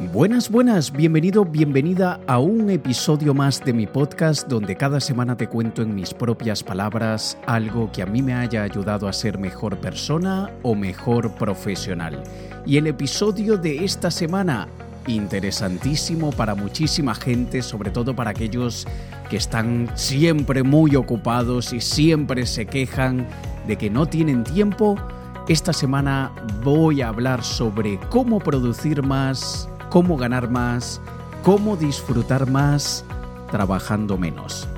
Buenas, buenas, bienvenido, bienvenida a un episodio más de mi podcast donde cada semana te cuento en mis propias palabras algo que a mí me haya ayudado a ser mejor persona o mejor profesional. Y el episodio de esta semana, interesantísimo para muchísima gente, sobre todo para aquellos que están siempre muy ocupados y siempre se quejan de que no tienen tiempo. Esta semana voy a hablar sobre cómo producir más cómo ganar más, cómo disfrutar más trabajando menos.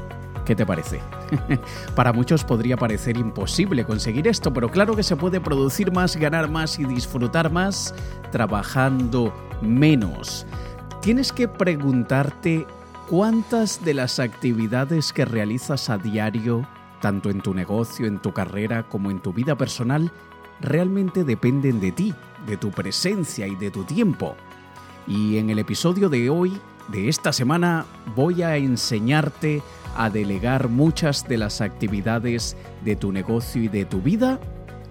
¿Qué te parece? Para muchos podría parecer imposible conseguir esto, pero claro que se puede producir más, ganar más y disfrutar más trabajando menos. Tienes que preguntarte cuántas de las actividades que realizas a diario, tanto en tu negocio, en tu carrera como en tu vida personal, realmente dependen de ti, de tu presencia y de tu tiempo. Y en el episodio de hoy, de esta semana, voy a enseñarte a delegar muchas de las actividades de tu negocio y de tu vida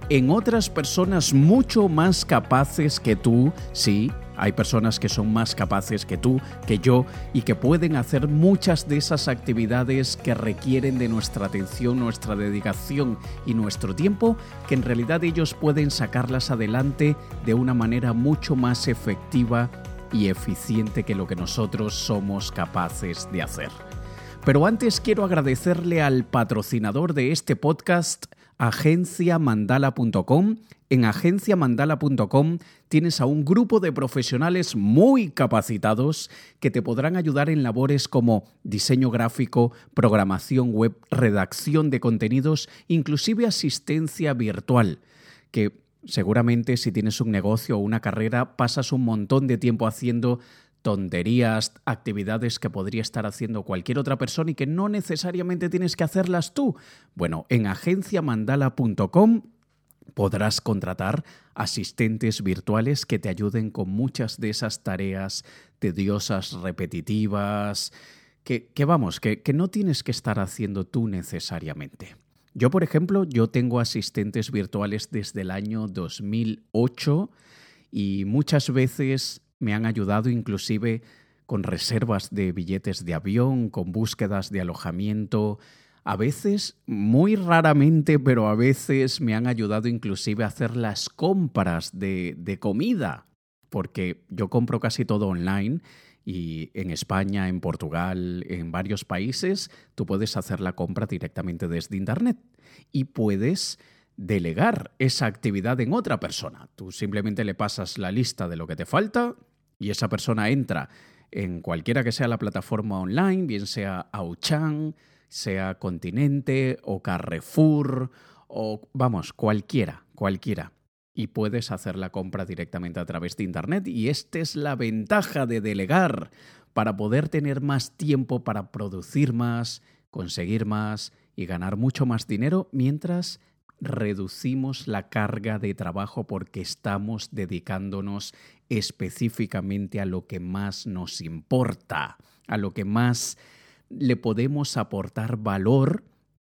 en otras personas mucho más capaces que tú, sí, hay personas que son más capaces que tú, que yo, y que pueden hacer muchas de esas actividades que requieren de nuestra atención, nuestra dedicación y nuestro tiempo, que en realidad ellos pueden sacarlas adelante de una manera mucho más efectiva y eficiente que lo que nosotros somos capaces de hacer. Pero antes quiero agradecerle al patrocinador de este podcast, agenciamandala.com. En agenciamandala.com tienes a un grupo de profesionales muy capacitados que te podrán ayudar en labores como diseño gráfico, programación web, redacción de contenidos, inclusive asistencia virtual, que Seguramente si tienes un negocio o una carrera pasas un montón de tiempo haciendo tonterías, actividades que podría estar haciendo cualquier otra persona y que no necesariamente tienes que hacerlas tú. Bueno, en agenciamandala.com podrás contratar asistentes virtuales que te ayuden con muchas de esas tareas tediosas, repetitivas, que, vamos, que no tienes que estar haciendo tú necesariamente. Yo, por ejemplo, yo tengo asistentes virtuales desde el año 2008 y muchas veces me han ayudado inclusive con reservas de billetes de avión, con búsquedas de alojamiento. A veces, muy raramente, pero a veces me han ayudado inclusive a hacer las compras de, de comida, porque yo compro casi todo online y en España, en Portugal, en varios países, tú puedes hacer la compra directamente desde Internet y puedes delegar esa actividad en otra persona. Tú simplemente le pasas la lista de lo que te falta y esa persona entra en cualquiera que sea la plataforma online, bien sea Auchan, sea Continente o Carrefour o vamos, cualquiera, cualquiera y puedes hacer la compra directamente a través de Internet. Y esta es la ventaja de delegar para poder tener más tiempo para producir más, conseguir más y ganar mucho más dinero mientras reducimos la carga de trabajo porque estamos dedicándonos específicamente a lo que más nos importa, a lo que más le podemos aportar valor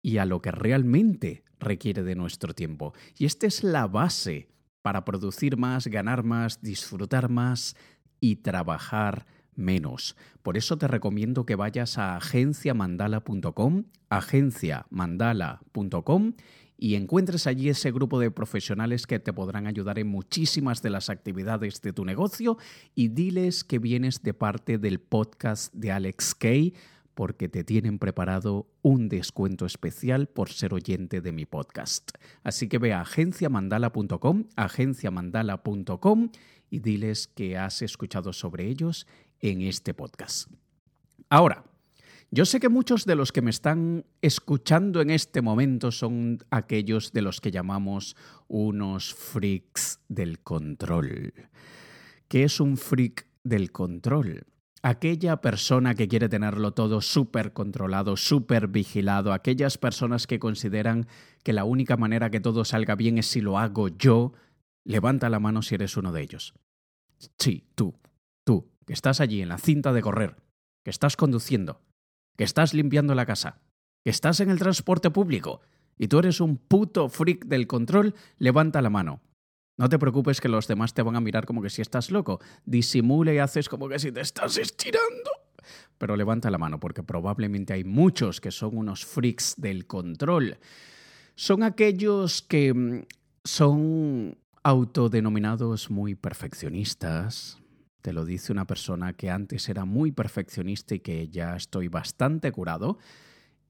y a lo que realmente requiere de nuestro tiempo. Y esta es la base para producir más, ganar más, disfrutar más y trabajar menos. Por eso te recomiendo que vayas a agenciamandala.com, agenciamandala.com y encuentres allí ese grupo de profesionales que te podrán ayudar en muchísimas de las actividades de tu negocio y diles que vienes de parte del podcast de Alex Kay porque te tienen preparado un descuento especial por ser oyente de mi podcast. Así que ve a agenciamandala.com, agenciamandala.com y diles que has escuchado sobre ellos en este podcast. Ahora, yo sé que muchos de los que me están escuchando en este momento son aquellos de los que llamamos unos freaks del control. ¿Qué es un freak del control? Aquella persona que quiere tenerlo todo súper controlado, súper vigilado, aquellas personas que consideran que la única manera que todo salga bien es si lo hago yo, levanta la mano si eres uno de ellos. Sí, tú, tú, que estás allí en la cinta de correr, que estás conduciendo, que estás limpiando la casa, que estás en el transporte público y tú eres un puto freak del control, levanta la mano. No te preocupes que los demás te van a mirar como que si estás loco. Disimule y haces como que si te estás estirando. Pero levanta la mano porque probablemente hay muchos que son unos freaks del control. Son aquellos que mm, son autodenominados muy perfeccionistas. Te lo dice una persona que antes era muy perfeccionista y que ya estoy bastante curado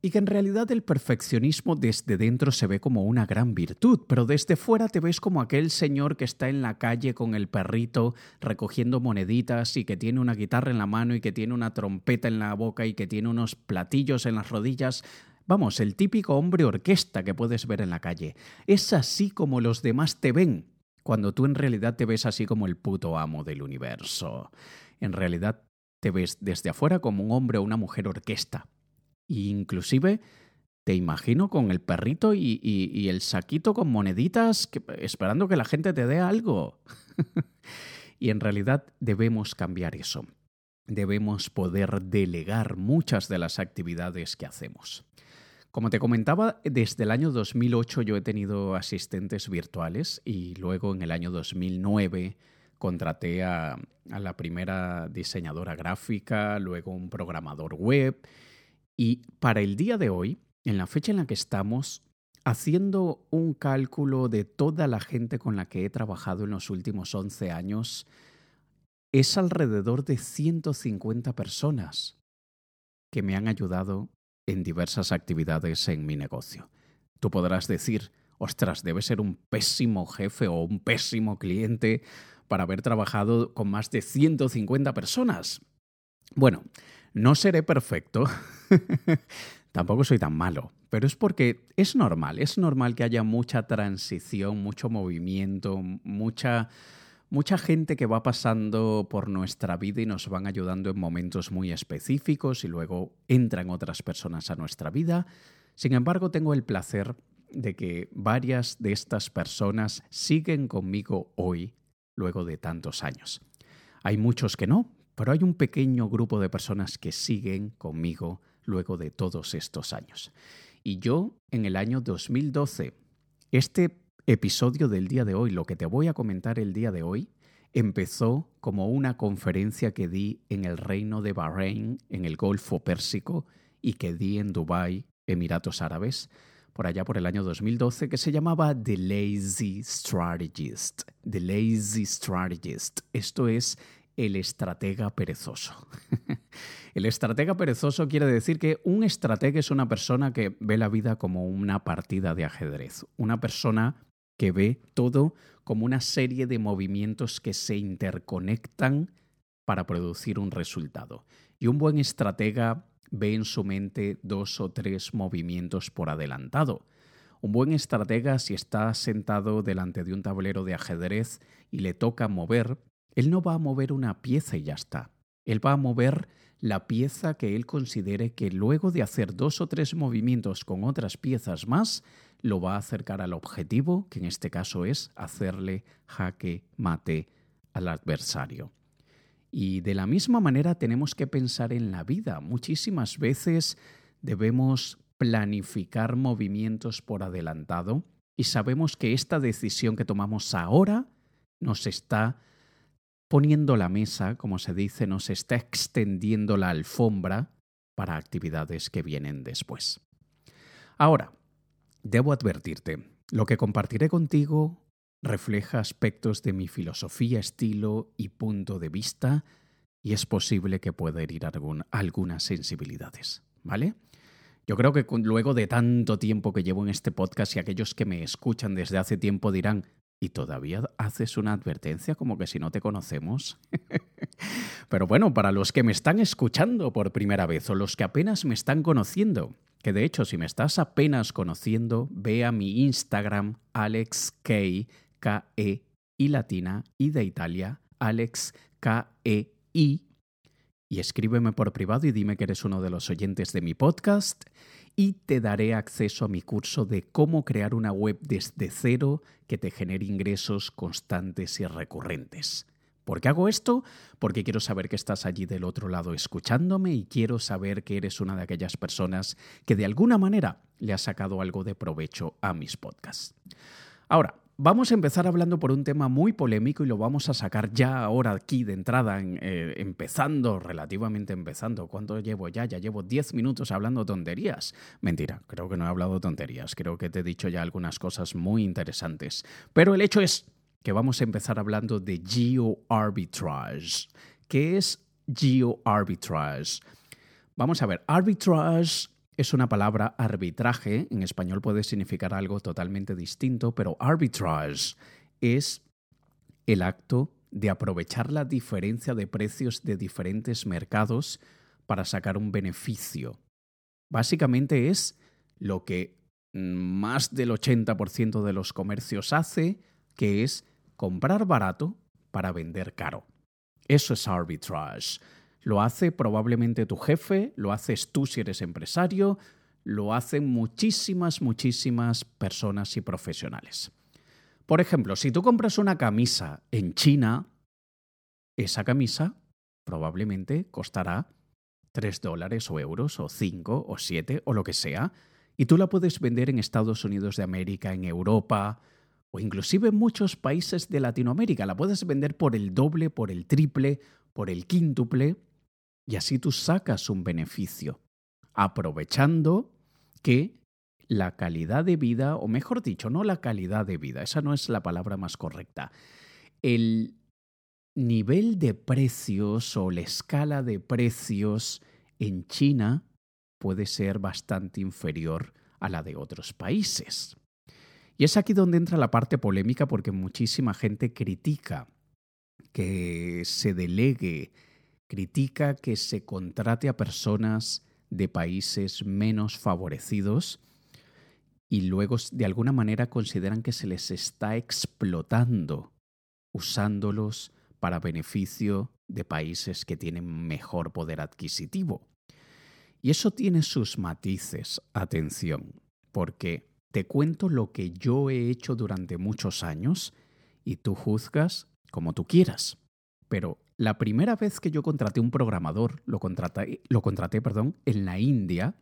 y que en realidad el perfeccionismo desde dentro se ve como una gran virtud, pero desde fuera te ves como aquel señor que está en la calle con el perrito recogiendo moneditas y que tiene una guitarra en la mano y que tiene una trompeta en la boca y que tiene unos platillos en las rodillas. Vamos, el típico hombre orquesta que puedes ver en la calle. Es así como los demás te ven, cuando tú en realidad te ves así como el puto amo del universo. En realidad te ves desde afuera como un hombre o una mujer orquesta, inclusive te imagino con el perrito y, el saquito con moneditas esperando que la gente te dé algo. y en realidad debemos cambiar eso. Debemos poder delegar muchas de las actividades que hacemos. Como te comentaba, desde el año 2008 yo he tenido asistentes virtuales y luego en el año 2009 contraté a la primera diseñadora gráfica, luego un programador web y para el día de hoy, en la fecha en la que estamos, haciendo un cálculo de toda la gente con la que he trabajado en los últimos 11 años, es alrededor de 150 personas que me han ayudado en diversas actividades en mi negocio. Tú podrás decir, ostras, debe ser un pésimo jefe o un pésimo cliente para haber trabajado con más de 150 personas. Bueno, no seré perfecto, tampoco soy tan malo, pero es porque es normal, es normal que haya mucha transición, mucho movimiento, mucha, mucha gente que va pasando por nuestra vida y nos van ayudando en momentos muy específicos y luego entran otras personas a nuestra vida. Sin embargo, tengo el placer de que varias de estas personas siguen conmigo hoy, luego de tantos años. Hay muchos que no, pero hay un pequeño grupo de personas que siguen conmigo luego de todos estos años. Y yo, en el año 2012, este episodio del día de hoy, lo que te voy a comentar el día de hoy, empezó como una conferencia que di en el reino de Bahrein, en el Golfo Pérsico, y que di en Dubái, Emiratos Árabes, por allá por el año 2012, que se llamaba The Lazy Strategist. The Lazy Strategist. Esto es el estratega perezoso. el estratega perezoso quiere decir que un estratega es una persona que ve la vida como una partida de ajedrez, una persona que ve todo como una serie de movimientos que se interconectan para producir un resultado. Y un buen estratega ve en su mente dos o tres movimientos por adelantado. Un buen estratega, si está sentado delante de un tablero de ajedrez y le toca mover, él no va a mover una pieza y ya está. Él va a mover la pieza que él considere que luego de hacer dos o tres movimientos con otras piezas más, lo va a acercar al objetivo, que en este caso es hacerle jaque mate al adversario. Y de la misma manera tenemos que pensar en la vida. Muchísimas veces debemos planificar movimientos por adelantado y sabemos que esta decisión que tomamos ahora nos está poniendo la mesa, como se dice, nos está extendiendo la alfombra para actividades que vienen después. Ahora, debo advertirte, lo que compartiré contigo refleja aspectos de mi filosofía, estilo y punto de vista, y es posible que pueda herir algunas sensibilidades, ¿vale? Yo creo que luego de tanto tiempo que llevo en este podcast y aquellos que me escuchan desde hace tiempo dirán, y todavía haces una advertencia como que si no te conocemos. Pero bueno, para los que me están escuchando por primera vez o los que apenas me están conociendo, que de hecho si me estás apenas conociendo, ve a mi Instagram AlexK, K-E y latina, y de Italia, Alex K-E-I, y escríbeme por privado y dime que eres uno de los oyentes de mi podcast y te daré acceso a mi curso de cómo crear una web desde cero que te genere ingresos constantes y recurrentes. ¿Por qué hago esto? Porque quiero saber que estás allí del otro lado escuchándome y quiero saber que eres una de aquellas personas que de alguna manera le ha sacado algo de provecho a mis podcasts. Ahora, vamos a empezar hablando por un tema muy polémico y lo vamos a sacar ya ahora aquí de entrada, eh, empezando, relativamente empezando. ¿Cuánto llevo ya? Ya llevo 10 minutos hablando tonterías. Mentira, creo que no he hablado tonterías. Creo que te he dicho ya algunas cosas muy interesantes. Pero el hecho es que vamos a empezar hablando de geoarbitrage. ¿Qué es geoarbitrage? Vamos a ver, arbitrage es una palabra arbitraje, en español puede significar algo totalmente distinto, pero arbitrage es el acto de aprovechar la diferencia de precios de diferentes mercados para sacar un beneficio. Básicamente es lo que más del 80% de los comercios hace, que es comprar barato para vender caro. Eso es arbitrage. Lo hace probablemente tu jefe, lo haces tú si eres empresario, lo hacen muchísimas, muchísimas personas y profesionales. Por ejemplo, si tú compras una camisa en China, esa camisa probablemente costará 3 dólares o euros o 5 o 7 o lo que sea, y tú la puedes vender en Estados Unidos de América, en Europa o inclusive en muchos países de Latinoamérica. La puedes vender por el doble, por el triple, por el quíntuple y así tú sacas un beneficio, aprovechando que la calidad de vida, o mejor dicho, no la calidad de vida, esa no es la palabra más correcta, el nivel de precios o la escala de precios en China puede ser bastante inferior a la de otros países. Y es aquí donde entra la parte polémica porque muchísima gente critica que se delegue critica que se contrate a personas de países menos favorecidos y luego de alguna manera consideran que se les está explotando usándolos para beneficio de países que tienen mejor poder adquisitivo. Y eso tiene sus matices, atención, porque te cuento lo que yo he hecho durante muchos años y tú juzgas como tú quieras. Pero la primera vez que yo contraté un programador, lo contraté, lo contraté perdón, en la India.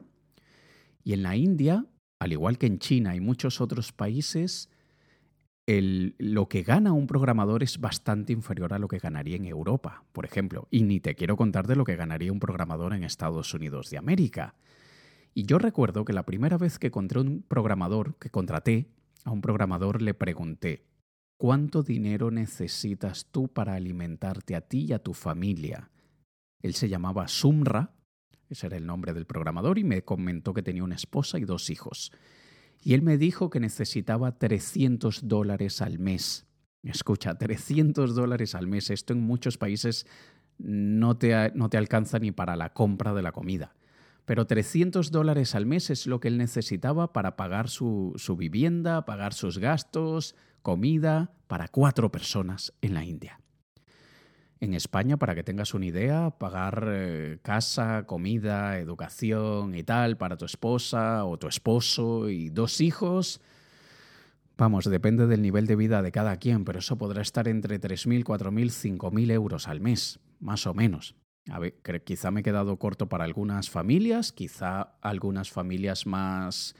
Y en la India, al igual que en China y muchos otros países, el, lo que gana un programador es bastante inferior a lo que ganaría en Europa, por ejemplo. Y ni te quiero contar de lo que ganaría un programador en Estados Unidos de América. Y yo recuerdo que la primera vez que encontré un programador, que contraté a un programador, le pregunté, ¿Cuánto dinero necesitas tú para alimentarte a ti y a tu familia? Él se llamaba Sumra, ese era el nombre del programador, y me comentó que tenía una esposa y dos hijos. Y él me dijo que necesitaba 300 dólares al mes. Escucha, 300 dólares al mes. Esto en muchos países no te, no te alcanza ni para la compra de la comida. Pero 300 dólares al mes es lo que él necesitaba para pagar su, su vivienda, pagar sus gastos, comida para cuatro personas en la India. En España, para que tengas una idea, pagar eh, casa, comida, educación y tal para tu esposa o tu esposo y dos hijos, vamos, depende del nivel de vida de cada quien, pero eso podrá estar entre 3.000, 4.000, 5.000 euros al mes, más o menos. A ver, quizá me he quedado corto para algunas familias, quizá algunas familias más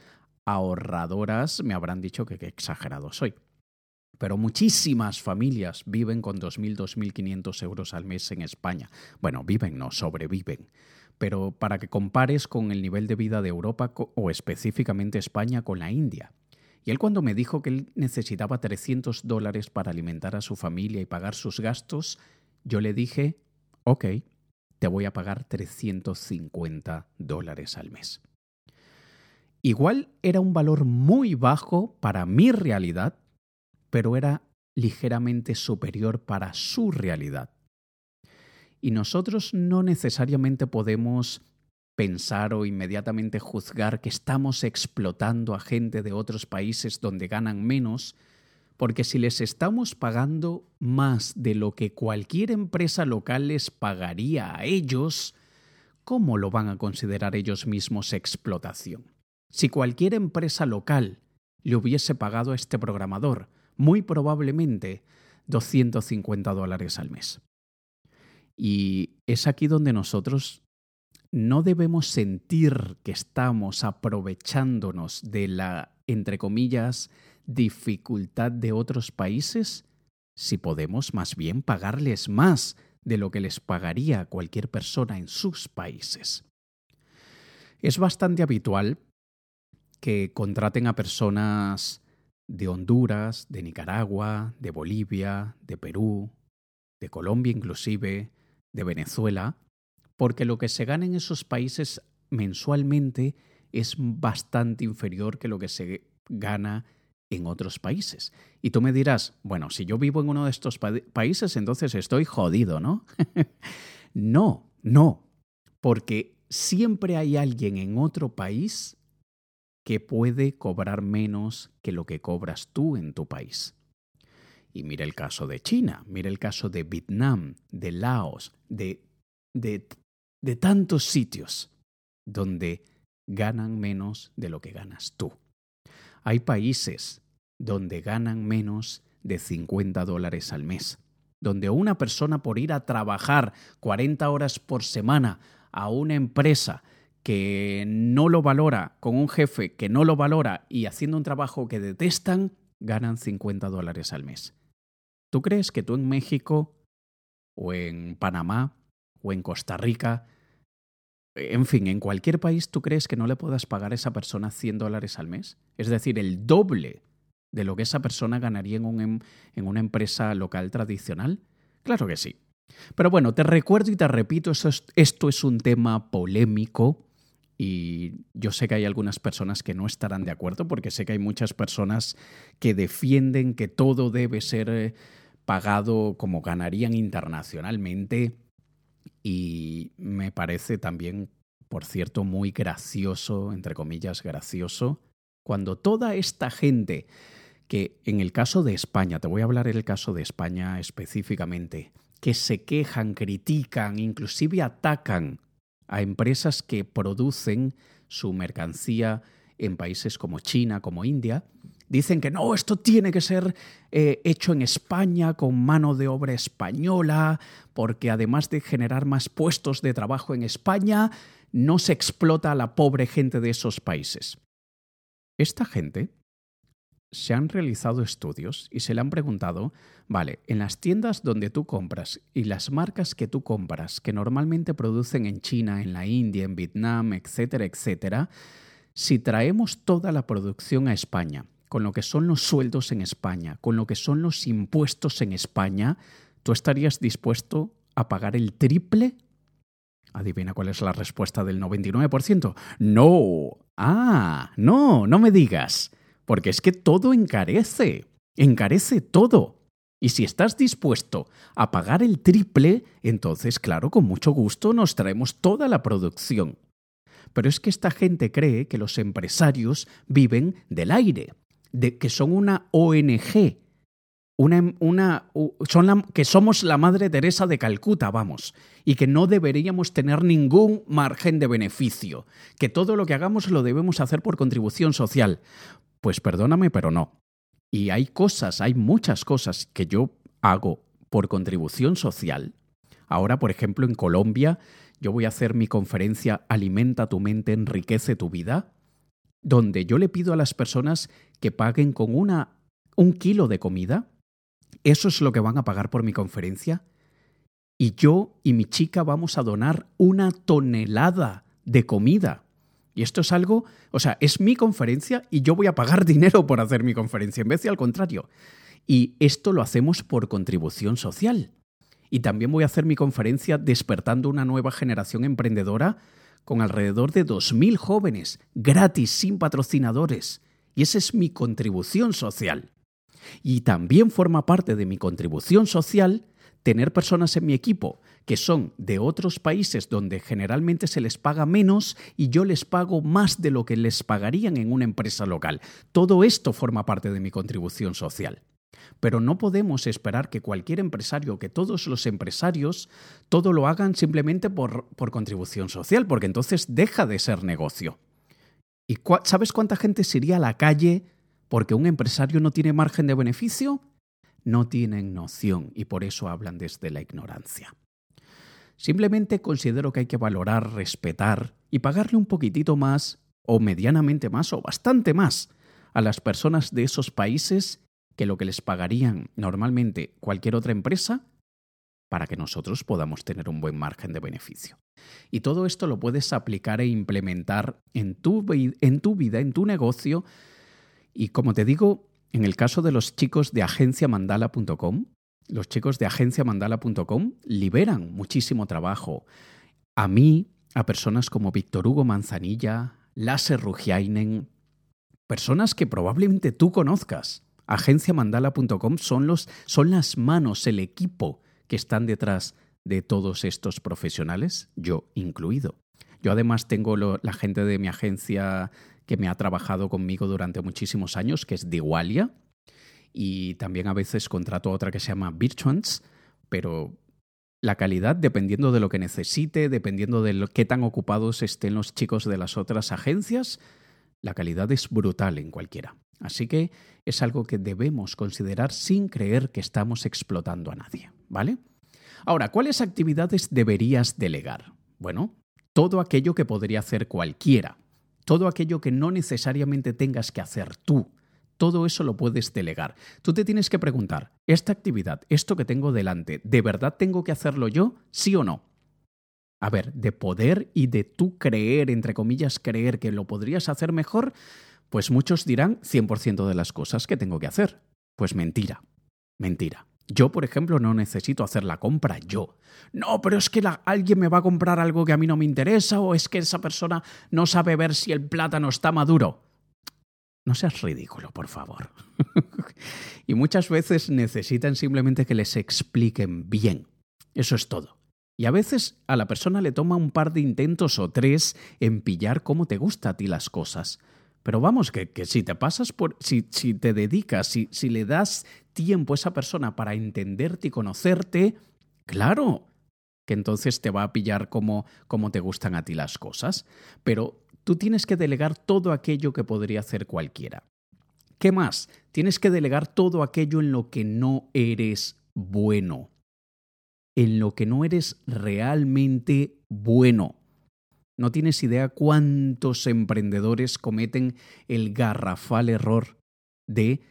ahorradoras me habrán dicho que qué exagerado soy. Pero muchísimas familias viven con 2.000, 2.500 euros al mes en España. Bueno, viven, no, sobreviven. Pero para que compares con el nivel de vida de Europa o específicamente España con la India. Y él cuando me dijo que él necesitaba 300 dólares para alimentar a su familia y pagar sus gastos, yo le dije, ok, te voy a pagar 350 dólares al mes. Igual era un valor muy bajo para mi realidad, pero era ligeramente superior para su realidad. Y nosotros no necesariamente podemos pensar o inmediatamente juzgar que estamos explotando a gente de otros países donde ganan menos, porque si les estamos pagando más de lo que cualquier empresa local les pagaría a ellos, ¿cómo lo van a considerar ellos mismos explotación? Si cualquier empresa local le hubiese pagado a este programador muy probablemente 250 dólares al mes. Y es aquí donde nosotros no debemos sentir que estamos aprovechándonos de la, entre comillas, dificultad de otros países si podemos más bien pagarles más de lo que les pagaría cualquier persona en sus países. Es bastante habitual que contraten a personas de Honduras, de Nicaragua, de Bolivia, de Perú, de Colombia inclusive, de Venezuela, porque lo que se gana en esos países mensualmente es bastante inferior que lo que se gana en otros países. Y tú me dirás, bueno, si yo vivo en uno de estos países, entonces estoy jodido, ¿no? no, no, porque siempre hay alguien en otro país que puede cobrar menos que lo que cobras tú en tu país. Y mira el caso de China, mira el caso de Vietnam, de Laos, de, de, de tantos sitios donde ganan menos de lo que ganas tú. Hay países donde ganan menos de 50 dólares al mes, donde una persona por ir a trabajar 40 horas por semana a una empresa que no lo valora, con un jefe que no lo valora y haciendo un trabajo que detestan, ganan 50 dólares al mes. ¿Tú crees que tú en México o en Panamá o en Costa Rica, en fin, en cualquier país, tú crees que no le puedas pagar a esa persona 100 dólares al mes? Es decir, el doble de lo que esa persona ganaría en, em, en una empresa local tradicional. Claro que sí. Pero bueno, te recuerdo y te repito, esto es un tema polémico y yo sé que hay algunas personas que no estarán de acuerdo porque sé que hay muchas personas que defienden que todo debe ser eh, pagado como ganarían internacionalmente y me parece también, por cierto, muy gracioso, entre comillas, gracioso, cuando toda esta gente que en el caso de España, te voy a hablar en el caso de España específicamente, que se quejan, critican, inclusive atacan a empresas que producen su mercancía en países como China, como India, dicen que no, esto tiene que ser eh, hecho en España con mano de obra española, porque además de generar más puestos de trabajo en España, no se explota a la pobre gente de esos países. Esta gente se han realizado estudios y se le han preguntado, vale, en las tiendas donde tú compras y las marcas que tú compras, que normalmente producen en China, en la India, en Vietnam, etcétera, etcétera, si traemos toda la producción a España, con lo que son los sueldos en España, con lo que son los impuestos en España, ¿tú estarías dispuesto a pagar el triple? Adivina cuál es la respuesta del 99%. No. Ah, no, no me digas porque es que todo encarece, encarece todo. Y si estás dispuesto a pagar el triple, entonces, claro, con mucho gusto nos traemos toda la producción. Pero es que esta gente cree que los empresarios viven del aire, de que son una ONG, una, una, que somos la Madre Teresa de Calcuta, vamos, y que no deberíamos tener ningún margen de beneficio, que todo lo que hagamos lo debemos hacer por contribución social. Pues perdóname, pero no. Y hay cosas, hay muchas cosas que yo hago por contribución social. Ahora, por ejemplo, en Colombia, yo voy a hacer mi conferencia Alimenta tu mente, enriquece tu vida, donde yo le pido a las personas que paguen con una, un kilo de comida. Eso es lo que van a pagar por mi conferencia. Y yo y mi chica vamos a donar una tonelada de comida y esto es algo, o sea, es mi conferencia y yo voy a pagar dinero por hacer mi conferencia, en vez de al contrario. Y esto lo hacemos por contribución social. Y también voy a hacer mi conferencia despertando una nueva generación emprendedora con alrededor de 2.000 jóvenes, gratis, sin patrocinadores. Y esa es mi contribución social. Y también forma parte de mi contribución social tener personas en mi equipo que son de otros países donde generalmente se les paga menos y yo les pago más de lo que les pagarían en una empresa local. Todo esto forma parte de mi contribución social. Pero no podemos esperar que cualquier empresario, que todos los empresarios, todo lo hagan simplemente por, por contribución social, porque entonces deja de ser negocio. ¿Y sabes cuánta gente se iría a la calle porque un empresario no tiene margen de beneficio? no tienen noción y por eso hablan desde la ignorancia. Simplemente considero que hay que valorar, respetar y pagarle un poquitito más, o medianamente más, o bastante más, a las personas de esos países que lo que les pagarían normalmente cualquier otra empresa para que nosotros podamos tener un buen margen de beneficio. Y todo esto lo puedes aplicar e implementar en tu, vida, en tu negocio. Y como te digo, en el caso de los chicos de agenciamandala.com, los chicos de agenciamandala.com liberan muchísimo trabajo. A mí, a personas como Víctor Hugo Manzanilla, Lasse Rugiainen, personas que probablemente tú conozcas. Agenciamandala.com son, los, son las manos, el equipo que están detrás de todos estos profesionales, yo incluido. Yo además tengo la gente de mi agencia que me ha trabajado conmigo durante muchísimos años, que es Digualia, y también a veces contrato a otra que se llama Virtuance, pero la calidad, dependiendo de lo que necesite, dependiendo de lo, qué tan ocupados estén los chicos de las otras agencias, la calidad es brutal en cualquiera. Así que es algo que debemos considerar sin creer que estamos explotando a nadie, ¿vale? Ahora, ¿cuáles actividades deberías delegar? Bueno, todo aquello que podría hacer cualquiera, todo aquello que no necesariamente tengas que hacer tú. Todo eso lo puedes delegar. Tú te tienes que preguntar, ¿esta actividad, esto que tengo delante, ¿de verdad tengo que hacerlo yo? ¿Sí o no? A ver, de poder y de tú creer, entre comillas, creer que lo podrías hacer mejor, pues muchos dirán 100% de las cosas que tengo que hacer. Pues mentira, mentira. Yo, por ejemplo, no necesito hacer la compra yo. No, pero es que alguien me va a comprar algo que a mí no me interesa o es que esa persona no sabe ver si el plátano está maduro. No seas ridículo, por favor. y muchas veces necesitan simplemente que les expliquen bien. Eso es todo. Y a veces a la persona le toma un par de intentos o tres en pillar cómo te gusta a ti las cosas. Pero vamos, que, si te pasas por. Si, si te dedicas, si, si le das tiempo a esa persona para entenderte y conocerte, claro, que entonces te va a pillar como, como te gustan a ti las cosas. Pero tú tienes que delegar todo aquello que podría hacer cualquiera. ¿Qué más? Tienes que delegar todo aquello en lo que no eres bueno. En lo que no eres realmente bueno. No tienes idea cuántos emprendedores cometen el garrafal error de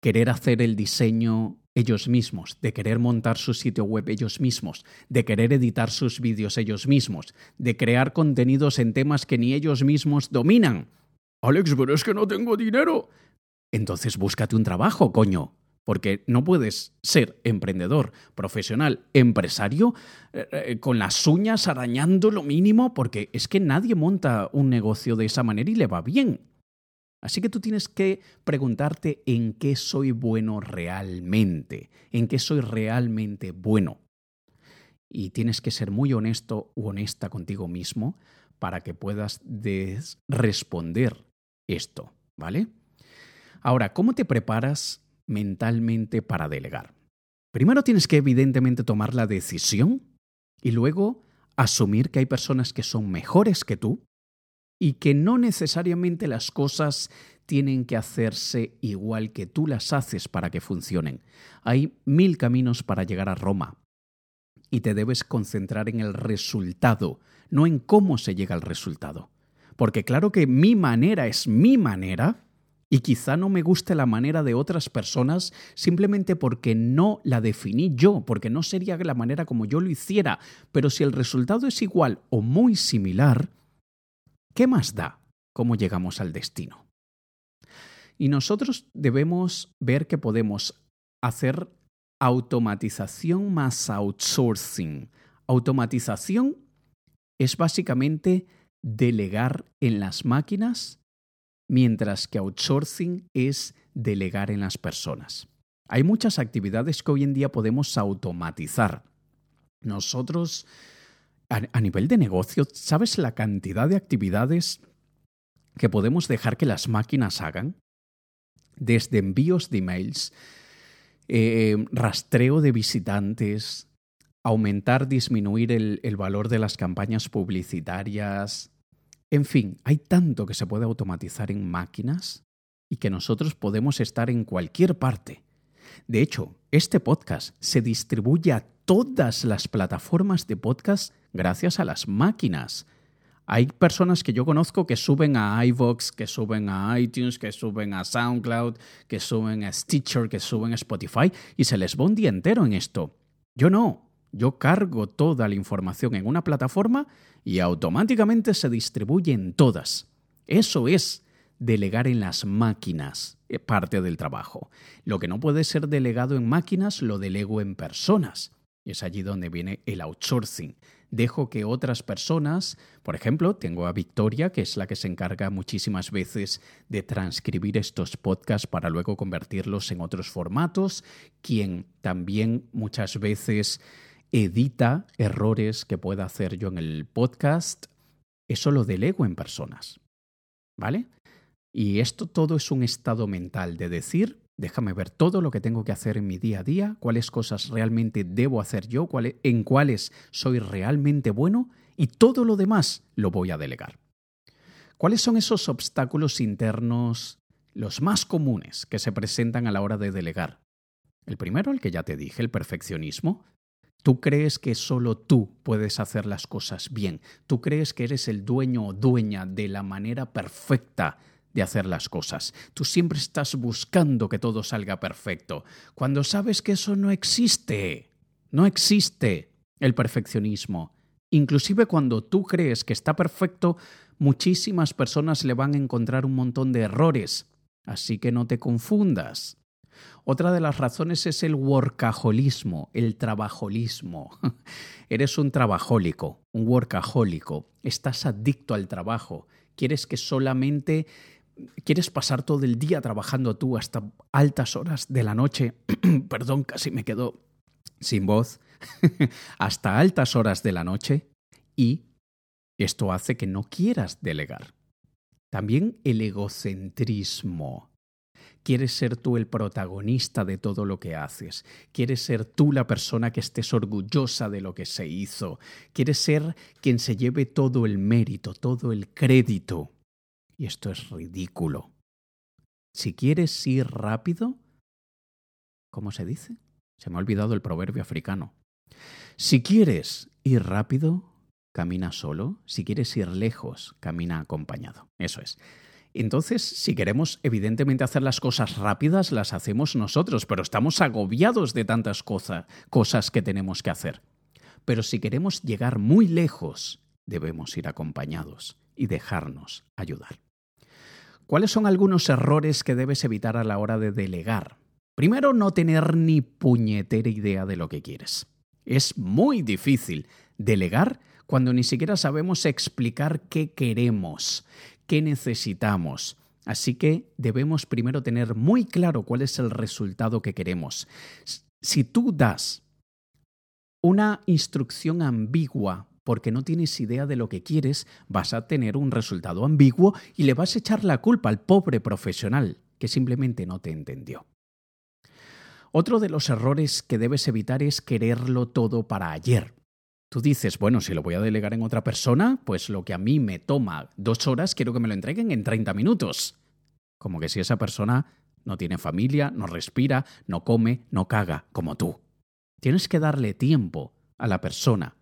querer hacer el diseño ellos mismos, de querer montar su sitio web ellos mismos, de querer editar sus vídeos ellos mismos, de crear contenidos en temas que ni ellos mismos dominan. Alex, pero es que no tengo dinero. Entonces búscate un trabajo, coño porque no puedes ser emprendedor, profesional, empresario eh, eh, con las uñas arañando lo mínimo, porque es que nadie monta un negocio de esa manera y le va bien. Así que tú tienes que preguntarte en qué soy bueno realmente, en qué soy realmente bueno. Y tienes que ser muy honesto u honesta contigo mismo para que puedas responder esto, ¿vale? Ahora, ¿cómo te preparas mentalmente para delegar. Primero tienes que evidentemente tomar la decisión y luego asumir que hay personas que son mejores que tú y que no necesariamente las cosas tienen que hacerse igual que tú las haces para que funcionen. Hay mil caminos para llegar a Roma y te debes concentrar en el resultado, no en cómo se llega al resultado. Porque claro que mi manera es mi manera, y quizá no me guste la manera de otras personas simplemente porque no la definí yo, porque no sería la manera como yo lo hiciera, pero si el resultado es igual o muy similar, ¿qué más da cómo llegamos al destino? Y nosotros debemos ver que podemos hacer automatización más outsourcing. Automatización es básicamente delegar en las máquinas mientras que outsourcing es delegar en las personas. Hay muchas actividades que hoy en día podemos automatizar. Nosotros, a, nivel de negocio, ¿sabes la cantidad de actividades que podemos dejar que las máquinas hagan? Desde envíos de emails, eh, rastreo de visitantes, aumentar, disminuir el valor de las campañas publicitarias, en fin, hay tanto que se puede automatizar en máquinas y que nosotros podemos estar en cualquier parte. De hecho, este podcast se distribuye a todas las plataformas de podcast gracias a las máquinas. Hay personas que yo conozco que suben a iVoox, que suben a iTunes, que suben a SoundCloud, que suben a Stitcher, que suben a Spotify y se les va un día entero en esto. Yo no. Yo cargo toda la información en una plataforma y automáticamente se distribuye en todas. Eso es delegar en las máquinas eh, parte del trabajo. Lo que no puede ser delegado en máquinas lo delego en personas. Y es allí donde viene el outsourcing. Dejo que otras personas, por ejemplo, tengo a Victoria, que es la que se encarga muchísimas veces de transcribir estos podcasts para luego convertirlos en otros formatos, quien también muchas veces edita errores que pueda hacer yo en el podcast. Eso lo delego en personas. ¿Vale? Y esto todo es un estado mental de decir, déjame ver todo lo que tengo que hacer en mi día a día, cuáles cosas realmente debo hacer yo, en cuáles soy realmente bueno y todo lo demás lo voy a delegar. ¿Cuáles son esos obstáculos internos, los más comunes que se presentan a la hora de delegar? El primero, el que ya te dije, el perfeccionismo. Tú crees que solo tú puedes hacer las cosas bien. Tú crees que eres el dueño o dueña de la manera perfecta de hacer las cosas. Tú siempre estás buscando que todo salga perfecto, cuando sabes que eso no existe. No existe el perfeccionismo. Inclusive cuando tú crees que está perfecto, muchísimas personas le van a encontrar un montón de errores. Así que no te confundas. Otra de las razones es el workaholismo, el trabajolismo. Eres un trabajólico, un workahólico. Estás adicto al trabajo. Quieres que solamente quieres pasar todo el día trabajando tú hasta altas horas de la noche, perdón, casi me quedo sin voz, hasta altas horas de la noche y esto hace que no quieras delegar. También el egocentrismo. Quieres ser tú el protagonista de todo lo que haces. Quieres ser tú la persona que estés orgullosa de lo que se hizo. Quieres ser quien se lleve todo el mérito, todo el crédito. Y esto es ridículo. Si quieres ir rápido, ¿cómo se dice? Se me ha olvidado el proverbio africano. Si quieres ir rápido, camina solo. Si quieres ir lejos, camina acompañado. Eso es. Entonces, si queremos evidentemente hacer las cosas rápidas, las hacemos nosotros, pero estamos agobiados de tantas cosas que tenemos que hacer. Pero si queremos llegar muy lejos, debemos ir acompañados y dejarnos ayudar. ¿Cuáles son algunos errores que debes evitar a la hora de delegar? Primero, no tener ni puñetera idea de lo que quieres. Es muy difícil delegar cuando ni siquiera sabemos explicar qué queremos, necesitamos. Así que debemos primero tener muy claro cuál es el resultado que queremos. Si tú das una instrucción ambigua porque no tienes idea de lo que quieres, vas a tener un resultado ambiguo y le vas a echar la culpa al pobre profesional que simplemente no te entendió. Otro de los errores que debes evitar es quererlo todo para ayer. Tú dices, bueno, si lo voy a delegar en otra persona, pues lo que a mí me toma dos horas, quiero que me lo entreguen en 30 minutos. Como que si esa persona no tiene familia, no respira, no come, no caga, como tú. Tienes que darle tiempo a la persona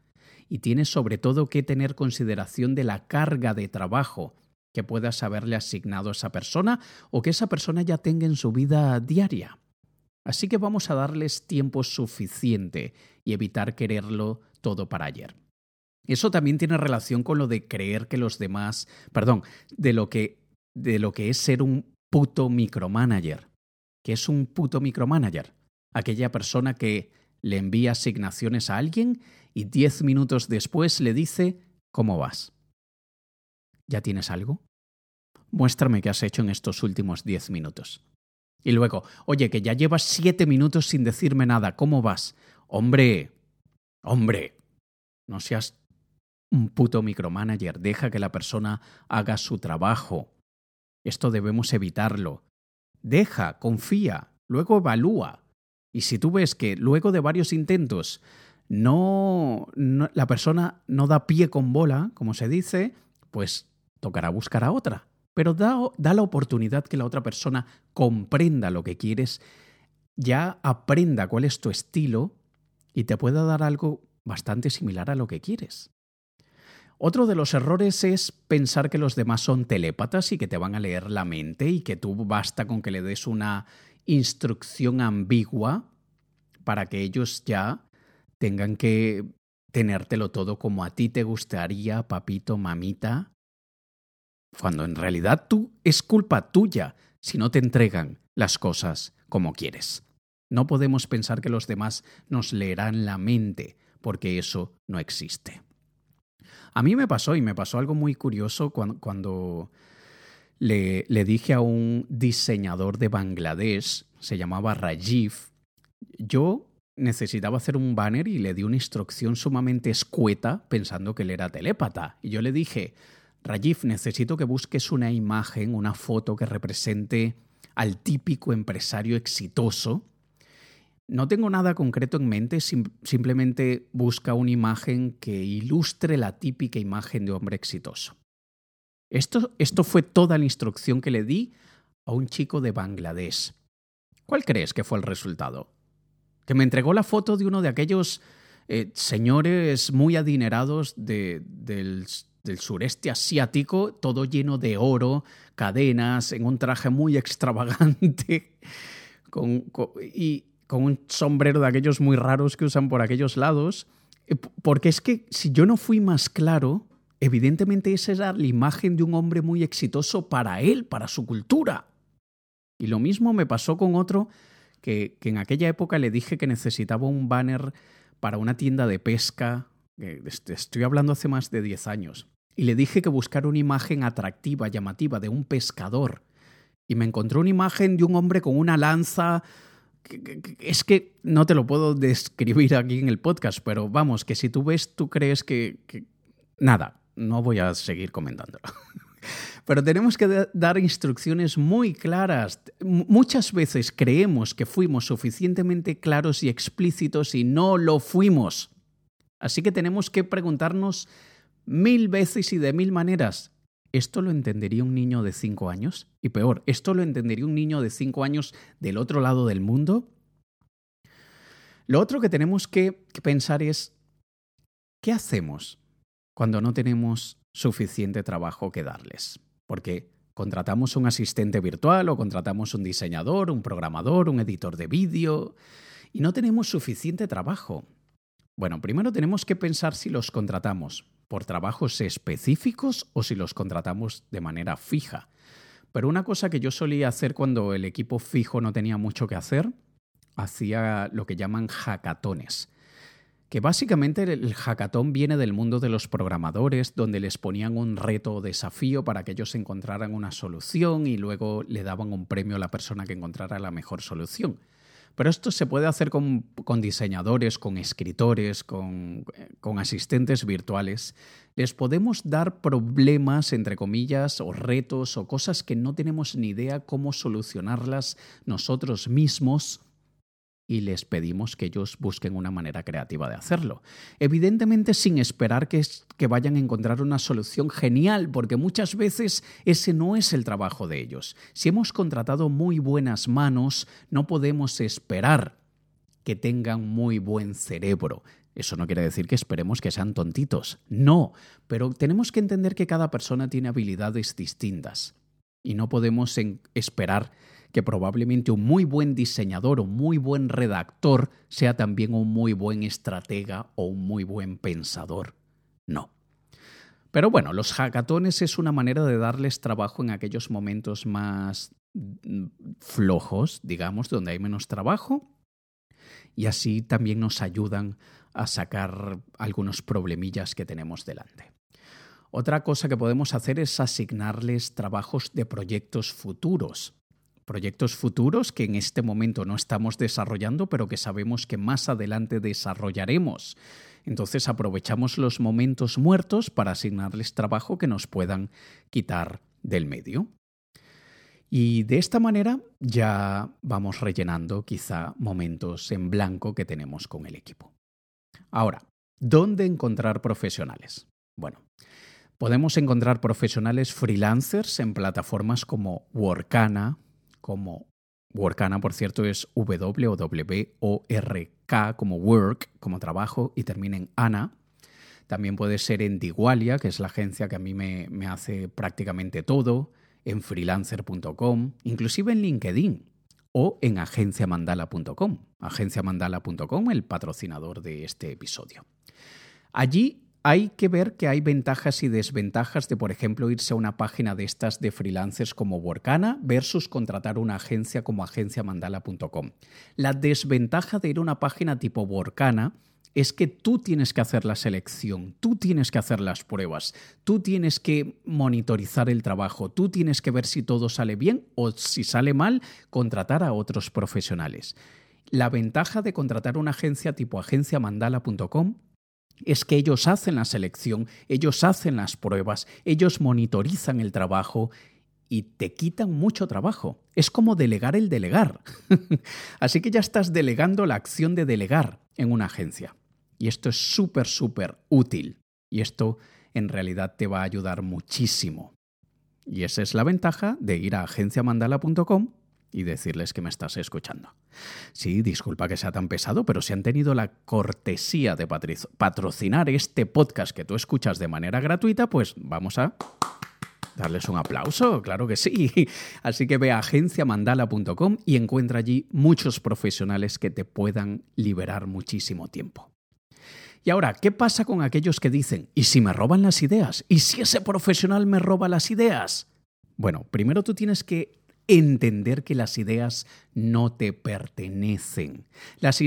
y tienes sobre todo que tener consideración de la carga de trabajo que puedas haberle asignado a esa persona o que esa persona ya tenga en su vida diaria. Así que vamos a darles tiempo suficiente y evitar quererlo todo para ayer. Eso también tiene relación con lo de creer que los demás, perdón, de lo que de lo que es ser un puto micromanager. ¿Qué es un puto micromanager? Aquella persona que le envía asignaciones a alguien y diez minutos después le dice ¿Cómo vas? ¿Ya tienes algo? Muéstrame qué has hecho en estos últimos diez minutos. Y luego, oye, que ya llevas siete minutos sin decirme nada, ¿cómo vas? Hombre, hombre, no seas un puto micromanager, deja que la persona haga su trabajo. Esto debemos evitarlo. Deja, confía, luego evalúa. Y si tú ves que luego de varios intentos no, la persona no da pie con bola, como se dice, pues tocará buscar a otra. Pero da, da la oportunidad que la otra persona comprenda lo que quieres, ya aprenda cuál es tu estilo y te pueda dar algo bastante similar a lo que quieres. Otro de los errores es pensar que los demás son telépatas y que te van a leer la mente y que tú basta con que le des una instrucción ambigua para que ellos ya tengan que tenértelo todo como a ti te gustaría, papito, mamita, cuando en realidad tú es culpa tuya si no te entregan las cosas como quieres. No podemos pensar que los demás nos leerán la mente, porque eso no existe. A mí me pasó y me pasó algo muy curioso cuando, le, le, dije a un diseñador de Bangladesh, se llamaba Rajiv, yo necesitaba hacer un banner y le di una instrucción sumamente escueta pensando que él era telépata. Y yo le dije, Rajiv, necesito que busques una imagen, una foto que represente al típico empresario exitoso. No tengo nada concreto en mente, simplemente busca una imagen que ilustre la típica imagen de hombre exitoso. Esto, esto fue toda la instrucción que le di a un chico de Bangladesh. ¿Cuál crees que fue el resultado? Que me entregó la foto de uno de aquellos eh, señores muy adinerados del, del sureste asiático, todo lleno de oro, cadenas, en un traje muy extravagante, con, y con un sombrero de aquellos muy raros que usan por aquellos lados. Eh, porque es que si yo no fui más claro, evidentemente esa era la imagen de un hombre muy exitoso para él, para su cultura. Y lo mismo me pasó con otro que, que en aquella época le dije que necesitaba un banner para una tienda de pesca estoy hablando hace más de 10 años, y le dije que buscara una imagen atractiva, llamativa, de un pescador. Y me encontró una imagen de un hombre con una lanza. Es que no te lo puedo describir aquí en el podcast, pero vamos, que si tú ves, tú crees que... Nada, no voy a seguir comentándolo. Pero tenemos que dar instrucciones muy claras. Muchas veces creemos que fuimos suficientemente claros y explícitos y no lo fuimos. Así que tenemos que preguntarnos mil veces y de mil maneras, ¿esto lo entendería un niño de cinco años? Y peor, ¿esto lo entendería un niño de cinco años del otro lado del mundo? Lo otro que tenemos que pensar es, ¿qué hacemos cuando no tenemos suficiente trabajo que darles? Porque contratamos un asistente virtual o contratamos un diseñador, un programador, un editor de vídeo y no tenemos suficiente trabajo. Bueno, primero tenemos que pensar si los contratamos por trabajos específicos o si los contratamos de manera fija. Pero una cosa que yo solía hacer cuando el equipo fijo no tenía mucho que hacer, hacía lo que llaman hackatones. Que básicamente el hackatón viene del mundo de los programadores, donde les ponían un reto o desafío para que ellos encontraran una solución y luego le daban un premio a la persona que encontrara la mejor solución. Pero esto se puede hacer con, diseñadores, con escritores, con, asistentes virtuales. Les podemos dar problemas, entre comillas, o retos o cosas que no tenemos ni idea cómo solucionarlas nosotros mismos y les pedimos que ellos busquen una manera creativa de hacerlo. Evidentemente sin esperar que, que, vayan a encontrar una solución genial, porque muchas veces ese no es el trabajo de ellos. Si hemos contratado muy buenas manos, no podemos esperar que tengan muy buen cerebro. Eso no quiere decir que esperemos que sean tontitos. No, pero tenemos que entender que cada persona tiene habilidades distintas y no podemos esperar que probablemente un muy buen diseñador o muy buen redactor sea también un muy buen estratega o un muy buen pensador. No. Pero bueno, los hackatones es una manera de darles trabajo en aquellos momentos más mm, flojos, digamos, donde hay menos trabajo, y así también nos ayudan a sacar algunos problemillas que tenemos delante. Otra cosa que podemos hacer es asignarles trabajos de proyectos futuros proyectos futuros que en este momento no estamos desarrollando, pero que sabemos que más adelante desarrollaremos. Entonces aprovechamos los momentos muertos para asignarles trabajo que nos puedan quitar del medio. Y de esta manera ya vamos rellenando quizá momentos en blanco que tenemos con el equipo. Ahora, ¿dónde encontrar profesionales? Bueno, podemos encontrar profesionales freelancers en plataformas como Workana, como Workana, por cierto, es W o W O R K como work, como trabajo, y termina en ANA. También puede ser en Digualia, que es la agencia que a mí me, me hace prácticamente todo, en freelancer.com, inclusive en LinkedIn o en agenciamandala.com. Agenciamandala.com, el patrocinador de este episodio. Allí hay que ver que hay ventajas y desventajas de, por ejemplo, irse a una página de estas de freelancers como Workana versus contratar una agencia como agenciamandala.com. La desventaja de ir a una página tipo Workana es que tú tienes que hacer la selección, tú tienes que hacer las pruebas, tú tienes que monitorizar el trabajo, tú tienes que ver si todo sale bien o si sale mal, contratar a otros profesionales. La ventaja de contratar una agencia tipo agenciamandala.com es que ellos hacen la selección, ellos hacen las pruebas, ellos monitorizan el trabajo y te quitan mucho trabajo. Es como delegar el delegar. Así que ya estás delegando la acción de delegar en una agencia. Y esto es súper, súper útil. Y esto en realidad te va a ayudar muchísimo. Y esa es la ventaja de ir a agenciamandala.com y decirles que me estás escuchando. Sí, disculpa que sea tan pesado, pero si han tenido la cortesía de patrocinar este podcast que tú escuchas de manera gratuita, pues vamos a darles un aplauso, claro que sí. Así que ve a agenciamandala.com y encuentra allí muchos profesionales que te puedan liberar muchísimo tiempo. Y ahora, ¿qué pasa con aquellos que dicen, ¿y si me roban las ideas? ¿Y si ese profesional me roba las ideas? Bueno, primero tú tienes que entender que las ideas no te pertenecen. Las,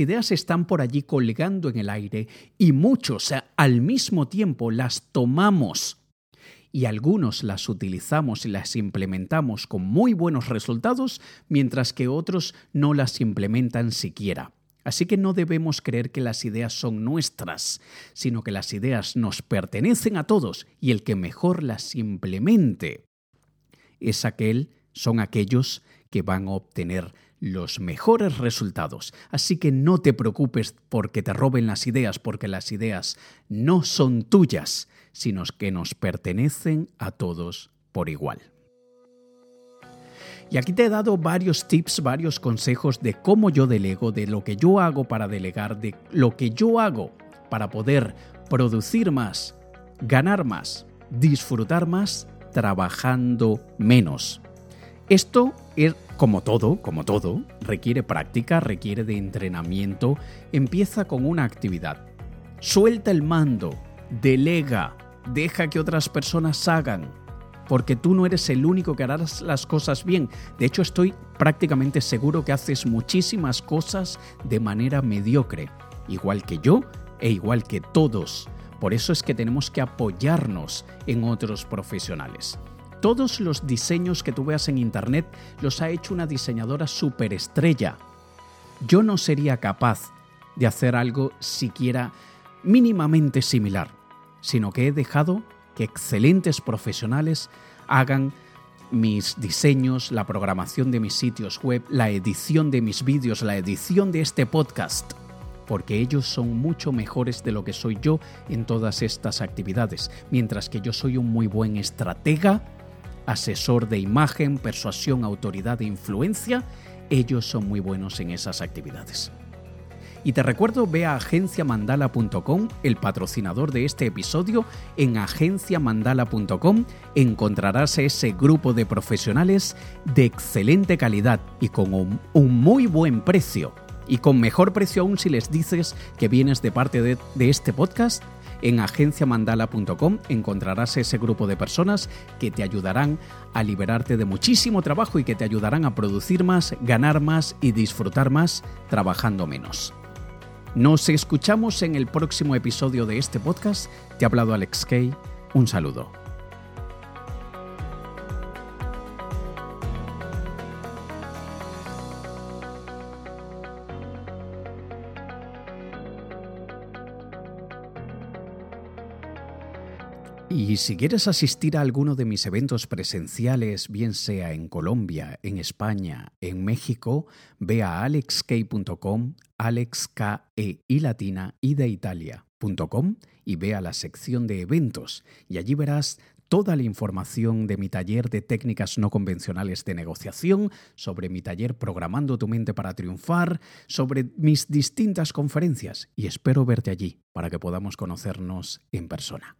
ideas están por allí colgando en el aire y muchos al mismo tiempo las tomamos y algunos las utilizamos y las implementamos con muy buenos resultados, mientras que otros no las implementan siquiera. Así que no debemos creer que las ideas son nuestras, sino que las ideas nos pertenecen a todos y el que mejor las implemente es aquel son aquellos que van a obtener los mejores resultados. Así que no te preocupes porque te roben las ideas, porque las ideas no son tuyas, sino que nos pertenecen a todos por igual. Y aquí te he dado varios tips, varios consejos de cómo yo delego, de lo que yo hago para delegar, de lo que yo hago para poder producir más, ganar más, disfrutar más, trabajando menos. Esto es como todo, como todo, requiere práctica, requiere de entrenamiento. Empieza con una actividad. Suelta el mando, delega, deja que otras personas hagan, porque tú no eres el único que harás las cosas bien. De hecho, estoy prácticamente seguro que haces muchísimas cosas de manera mediocre, igual que yo e igual que todos. Por eso es que tenemos que apoyarnos en otros profesionales. Todos los diseños que tú veas en Internet los ha hecho una diseñadora superestrella. Yo no sería capaz de hacer algo siquiera mínimamente similar, sino que he dejado que excelentes profesionales hagan mis diseños, la programación de mis sitios web, la edición de mis vídeos, la edición de este podcast, porque ellos son mucho mejores de lo que soy yo en todas estas actividades, mientras que yo soy un muy buen estratega asesor de imagen, persuasión, autoridad e influencia, ellos son muy buenos en esas actividades. Y te recuerdo, ve a agenciamandala.com, el patrocinador de este episodio. En agenciamandala.com encontrarás ese grupo de profesionales de excelente calidad y con un, muy buen precio. Y con mejor precio aún si les dices que vienes de parte de este podcast en agenciamandala.com encontrarás ese grupo de personas que te ayudarán a liberarte de muchísimo trabajo y que te ayudarán a producir más, ganar más y disfrutar más trabajando menos. Nos escuchamos en el próximo episodio de este podcast. Te ha hablado Alex Kay. Un saludo. Y si quieres asistir a alguno de mis eventos presenciales, bien sea en Colombia, en España, en México, ve a alexk.com, alexk e y latina y de Italia.com y ve a la sección de eventos y allí verás toda la información de mi taller de técnicas no convencionales de negociación, sobre mi taller Programando tu mente para triunfar, sobre mis distintas conferencias y espero verte allí para que podamos conocernos en persona.